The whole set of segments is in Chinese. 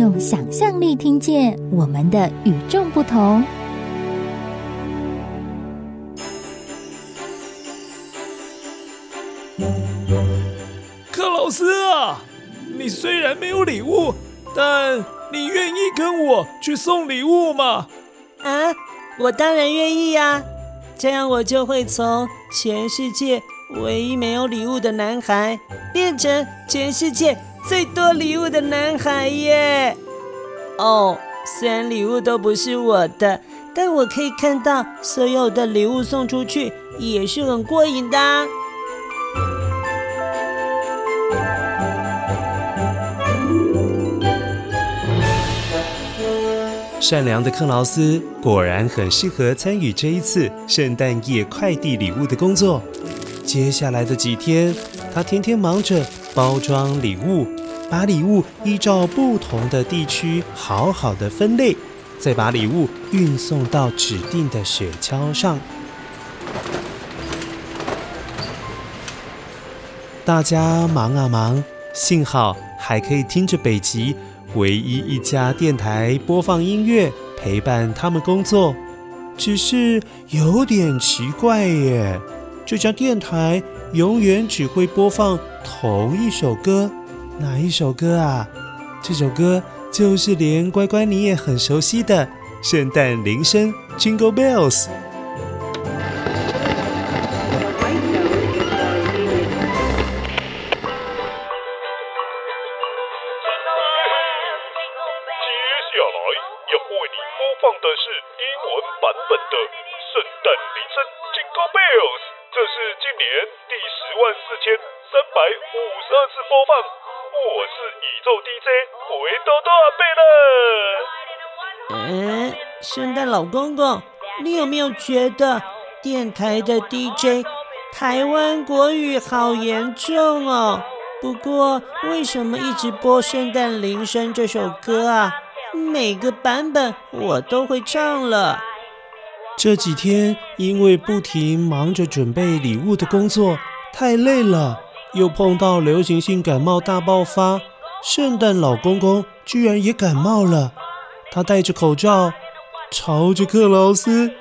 用想象力听见我们的与众不同。克劳斯啊，你虽然没有礼物，但你愿意跟我去送礼物吗？啊，我当然愿意呀！这样我就会从全世界唯一没有礼物的男孩，变成全世界。最多礼物的男孩耶！哦，虽然礼物都不是我的，但我可以看到所有的礼物送出去也是很过瘾的。善良的克劳斯果然很适合参与这一次圣诞夜快递礼物的工作。接下来的几天，他天天忙着。包装礼物，把礼物依照不同的地区好好的分类，再把礼物运送到指定的雪橇上。大家忙啊忙，幸好还可以听着北极唯一一家电台播放音乐，陪伴他们工作。只是有点奇怪耶，这家电台永远只会播放。同一首歌，哪一首歌啊？这首歌就是连乖乖你也很熟悉的圣诞铃声 Jingle Bells。接下来要为你播放的是英文版本的圣诞铃声 Jingle Bells，这是今年第十万四千。三百五十二次播放，我是宇宙 DJ 维多多贝了。嗯，圣诞老公公，你有没有觉得电台的 DJ 台湾国语好严重哦？不过为什么一直播圣诞铃声这首歌啊？每个版本我都会唱了。这几天因为不停忙着准备礼物的工作，太累了。又碰到流行性感冒大爆发，圣诞老公公居然也感冒了。他戴着口罩，朝着克劳斯，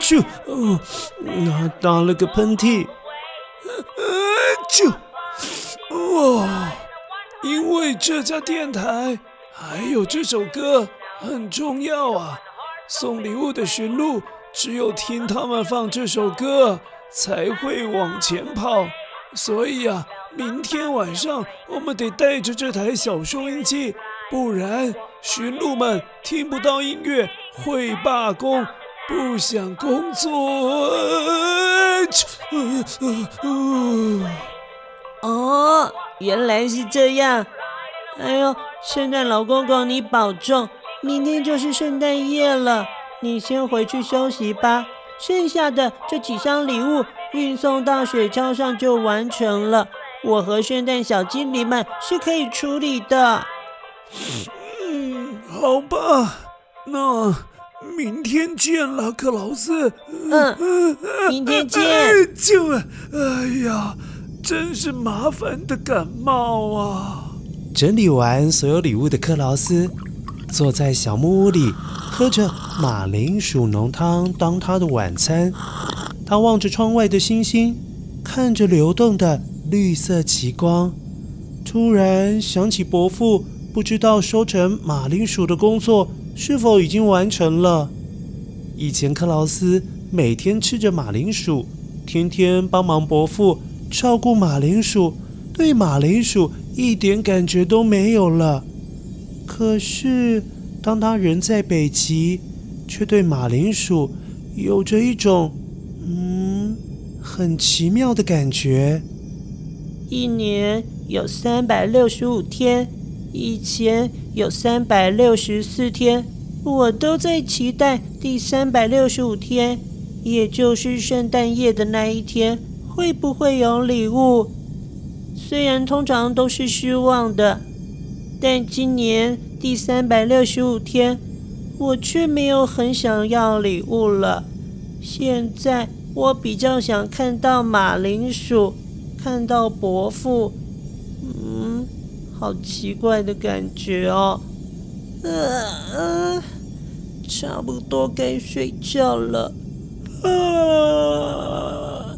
就，哦，他打了个喷嚏，就，哇！因为这家电台还有这首歌很重要啊，送礼物的驯鹿只有听他们放这首歌才会往前跑。所以啊，明天晚上我们得带着这台小收音机，不然驯鹿们听不到音乐，会罢工，不想工作。哦，原来是这样。哎呦，圣诞老公公，你保重，明天就是圣诞夜了，你先回去休息吧。剩下的这几箱礼物。运送到雪橇上就完成了。我和圣诞小精灵们是可以处理的。嗯，好吧，那明天见了，克劳斯。嗯，明天见。就，哎呀，真是麻烦的感冒啊！整理完所有礼物的克劳斯，坐在小木屋里，喝着马铃薯浓汤当他的晚餐。他望着窗外的星星，看着流动的绿色极光，突然想起伯父不知道收成马铃薯的工作是否已经完成了。以前克劳斯每天吃着马铃薯，天天帮忙伯父照顾马铃薯，对马铃薯一点感觉都没有了。可是当他人在北极，却对马铃薯有着一种……嗯，很奇妙的感觉。一年有三百六十五天，以前有三百六十四天，我都在期待第三百六十五天，也就是圣诞夜的那一天，会不会有礼物？虽然通常都是失望的，但今年第三百六十五天，我却没有很想要礼物了。现在我比较想看到马铃薯，看到伯父。嗯，好奇怪的感觉哦。呃呃，差不多该睡觉了。啊！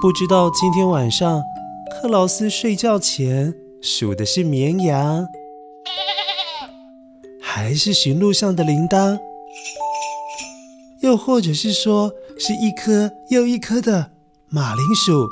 不知道今天晚上克劳斯睡觉前数的是绵羊，还是驯鹿上的铃铛，又或者是说是一颗又一颗的马铃薯？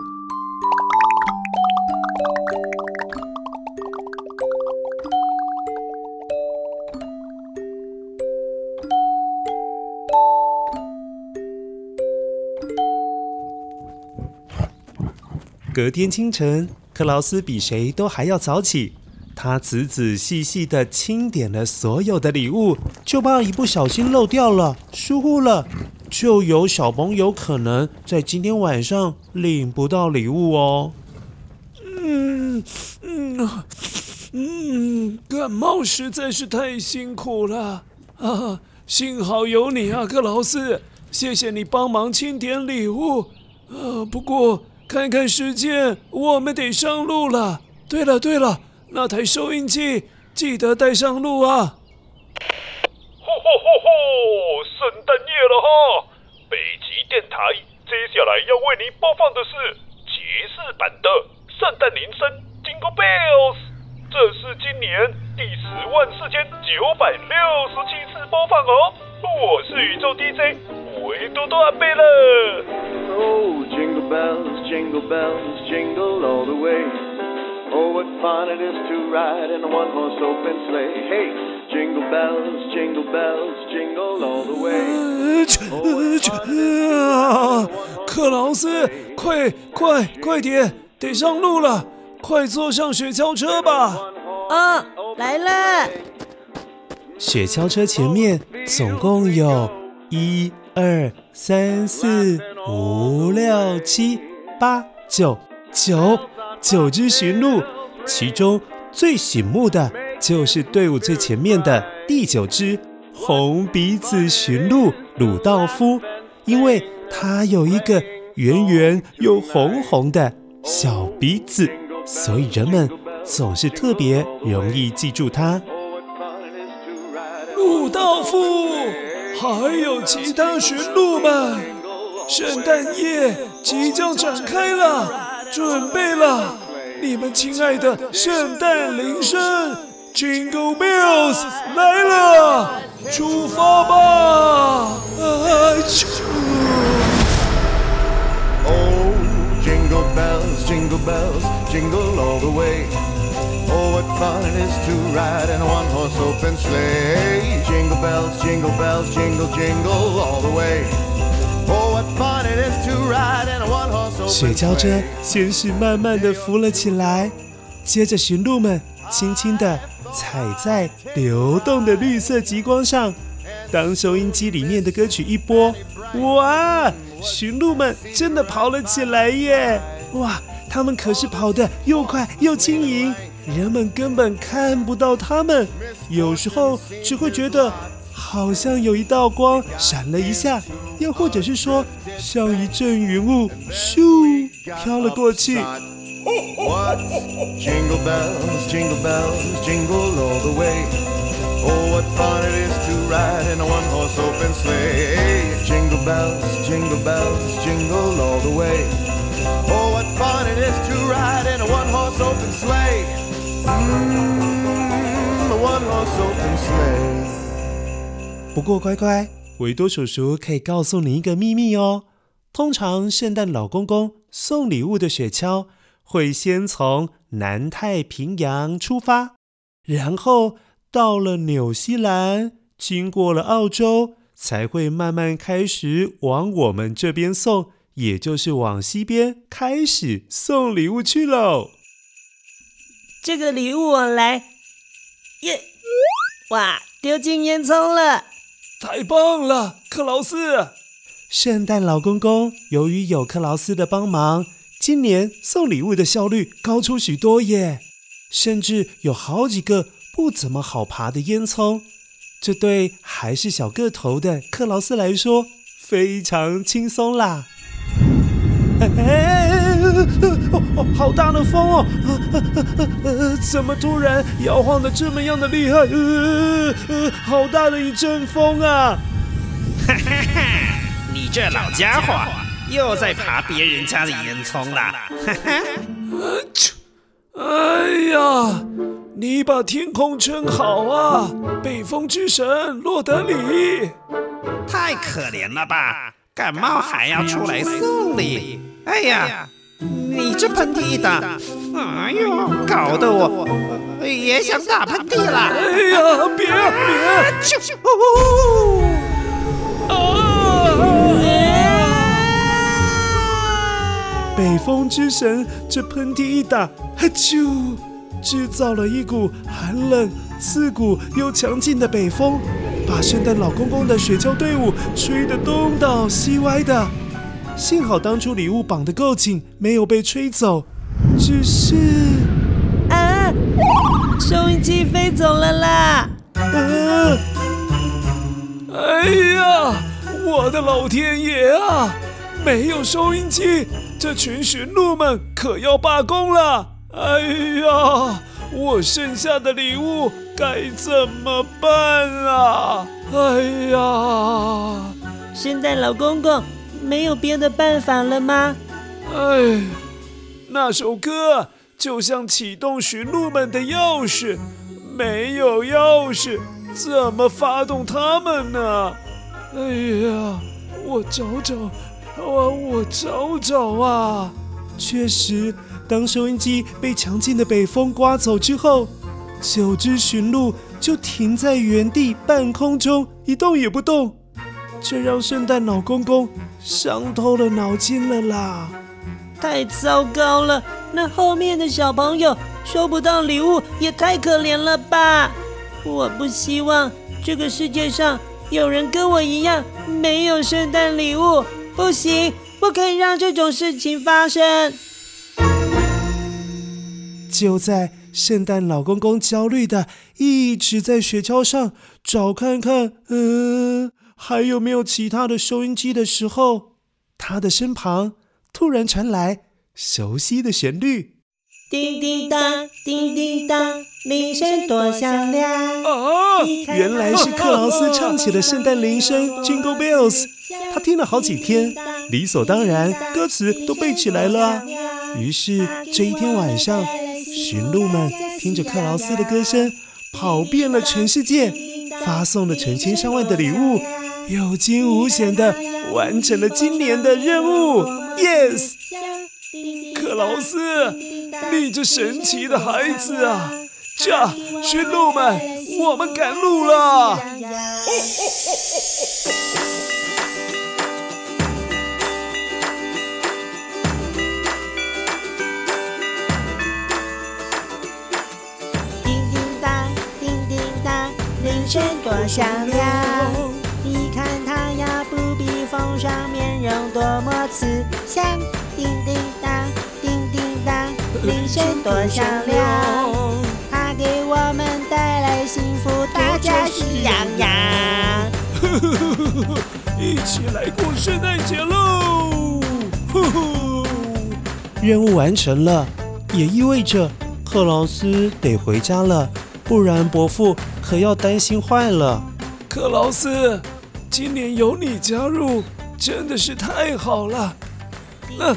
隔天清晨，克劳斯比谁都还要早起。他仔仔细细的清点了所有的礼物，就怕一不小心漏掉了、疏忽了，就有小朋友可能在今天晚上领不到礼物哦。嗯嗯嗯，感冒实在是太辛苦了啊！幸好有你啊，克劳斯，谢谢你帮忙清点礼物。啊，不过。看看时间，我们得上路了。对了对了，那台收音机记得带上路啊！吼吼吼吼，圣诞夜了哈！北极电台接下来要为您播放的是爵士版的圣诞铃声 Jingle Bells，这是今年第十万四千九百六十七次播放哦。我是宇宙 DJ 维多多阿贝了。Oh, jingle bells, jingle bells, jingle all the way. Oh, what fun it is to ride in a one-horse open sleigh. Hey, jingle bells, jingle bells, jingle all the way. 啊，克劳斯，快快快点，得上路了，快坐上雪橇车吧。啊，来了。雪橇车前面总共有一二三四五六七八九九九只驯鹿，其中最醒目的就是队伍最前面的第九只红鼻子驯鹿鲁道夫，因为它有一个圆圆又红红的小鼻子，所以人们总是特别容易记住它。鲁道夫，还有其他驯鹿们，圣诞夜即将展开了，准备了，你们亲爱的圣诞铃声，Jingle Bells 来了，出发吧！啊！Oh, Jingle Bells, Jingle Bells, Jingle all the way. Oh, what fun it is to ride in a one-horse open sleigh. Jingle bells, jingle bells, jingle jingle all the way. 雪橇车先是慢慢的浮了起来，接着驯鹿们轻轻的踩在流动的绿色极光上。当收音机里面的歌曲一播，哇，驯鹿们真的跑了起来耶！哇，他们可是跑得又快又轻盈。人们根本看不到他们，有时候只会觉得好像有一道光闪了一下，又或者是说像一阵云雾咻飘了过去。不过乖乖，维多叔叔可以告诉你一个秘密哦。通常圣诞老公公送礼物的雪橇会先从南太平洋出发，然后到了纽西兰，经过了澳洲，才会慢慢开始往我们这边送，也就是往西边开始送礼物去喽。这个礼物我来。耶！哇，丢进烟囱了！太棒了，克劳斯！圣诞老公公由于有克劳斯的帮忙，今年送礼物的效率高出许多耶，甚至有好几个不怎么好爬的烟囱，这对还是小个头的克劳斯来说非常轻松啦。哎，好大的风哦！怎么突然摇晃得这么样的厉害？呃呃，好大的一阵风啊！哈哈哈！你这老家伙又在爬别人家的烟囱了！哈哈！哎呀，你把天空撑好啊，北风之神洛德里！太可怜了吧，感冒还要出来送礼。哎呀，你这喷嚏一打，哎呦，搞得我也想打喷嚏了。哎呀，别别！就北风之神这喷嚏一打，哈啾，制造了一股寒冷、刺骨又强劲的北风，把圣诞老公公的雪橇队伍吹得东倒西歪的。幸好当初礼物绑得够紧，没有被吹走。只是啊，收音机飞走了啦！啊！哎呀，我的老天爷啊！没有收音机，这群驯鹿们可要罢工了！哎呀，我剩下的礼物该怎么办啊？哎呀，圣诞老公公。没有别的办法了吗？哎，那首歌就像启动驯鹿们的钥匙，没有钥匙，怎么发动它们呢？哎呀，我找找，我我找找啊！确实，当收音机被强劲的北风刮走之后，九只驯鹿就停在原地半空中，一动也不动。这让圣诞老公公伤透了脑筋了啦！太糟糕了，那后面的小朋友收不到礼物也太可怜了吧！我不希望这个世界上有人跟我一样没有圣诞礼物，不行，不可以让这种事情发生。就在圣诞老公公焦虑的一直在雪橇上找看看，嗯、呃。还有没有其他的收音机的时候，他的身旁突然传来熟悉的旋律。叮叮当，叮叮当，铃声多响亮。哦，原来是克劳斯唱起了圣诞铃声，Jingle Bells。他听了好几天，理所当然，歌词都背起来了。于是这一天晚上，驯鹿们听着克劳斯的歌声，跑遍了全世界，发送了成千上万的礼物。有惊无险地完成了今年的任务，Yes！克劳斯，你这神奇的孩子啊！这驯鹿们，我们赶路了。叮叮当，叮叮当，铃声多响亮。你看它呀，不比风霜面容多么慈祥，叮叮当，叮叮当，铃声多响亮，家喜洋洋。一起来过圣诞节喽！任务完成了，也意味着克劳斯得回家了，不然伯父可要担心坏了。克劳斯，今年有你加入，真的是太好了。嗯，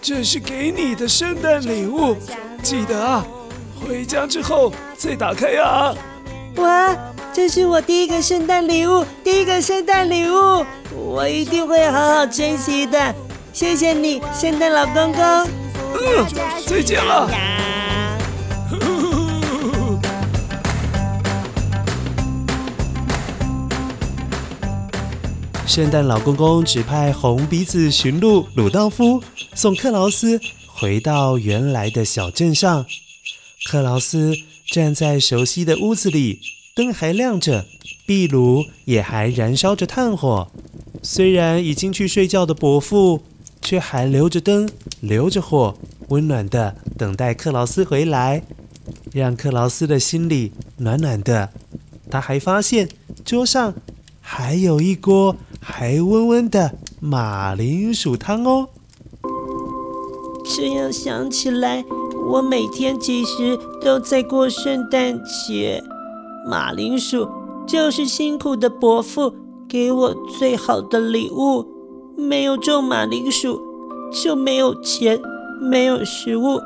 这是给你的圣诞礼物，记得啊，回家之后再打开呀。哇，这是我第一个圣诞礼物，第一个圣诞礼物，我一定会好好珍惜的。谢谢你，圣诞老公公。嗯，再见了。圣诞老公公指派红鼻子驯鹿鲁道夫送克劳斯回到原来的小镇上。克劳斯站在熟悉的屋子里，灯还亮着，壁炉也还燃烧着炭火。虽然已经去睡觉的伯父，却还留着灯，留着火，温暖的等待克劳斯回来，让克劳斯的心里暖暖的。他还发现桌上还有一锅还温温的马铃薯汤哦。这样想起来，我每天其实都在过圣诞节。马铃薯就是辛苦的伯父给我最好的礼物。没有种马铃薯，就没有钱，没有食物。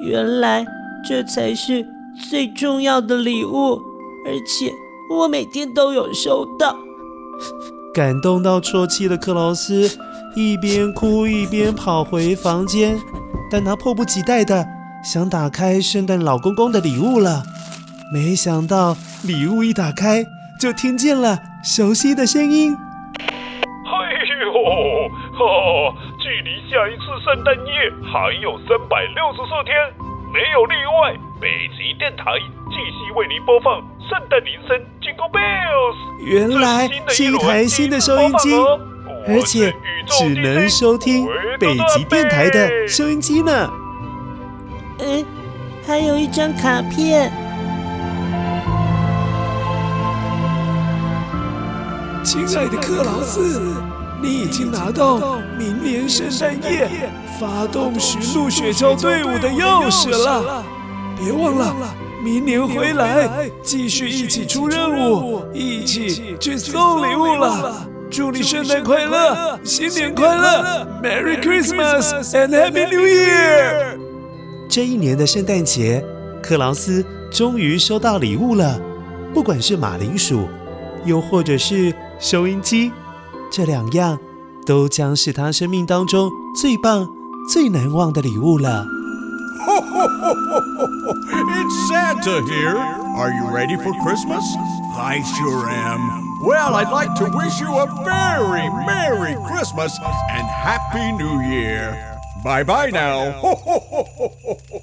原来这才是最重要的礼物，而且我每天都有收到。感动到啜泣的克劳斯，一边哭一边跑回房间，但他迫不及待的想打开圣诞老公公的礼物了。没想到礼物一打开，就听见了熟悉的声音。哎呦，哈，距离下一次圣诞夜还有三百六十四天，没有例外，北极电台继续为您播放圣诞铃声 Jingle Bells。原来是一台新的收音机。而且只能收听北极电台的收音机呢。嗯，还有一张卡片。亲爱的克劳斯，你已经拿到明年圣诞夜发动驯鹿雪橇队伍的钥匙了。别忘了，明年回来继续一起出任务，一起去送礼物了。祝你圣诞快乐，新年快乐，Merry Christmas and Happy New Year！这一年的圣诞节，克劳斯终于收到礼物了。不管是马铃薯，又或者是收音机，这两样都将是他生命当中最棒、最难忘的礼物了。It's Santa here. Are you ready for Christmas? I sure am. Well, I'd like to wish you a very Merry Christmas and Happy New Year. Bye bye now.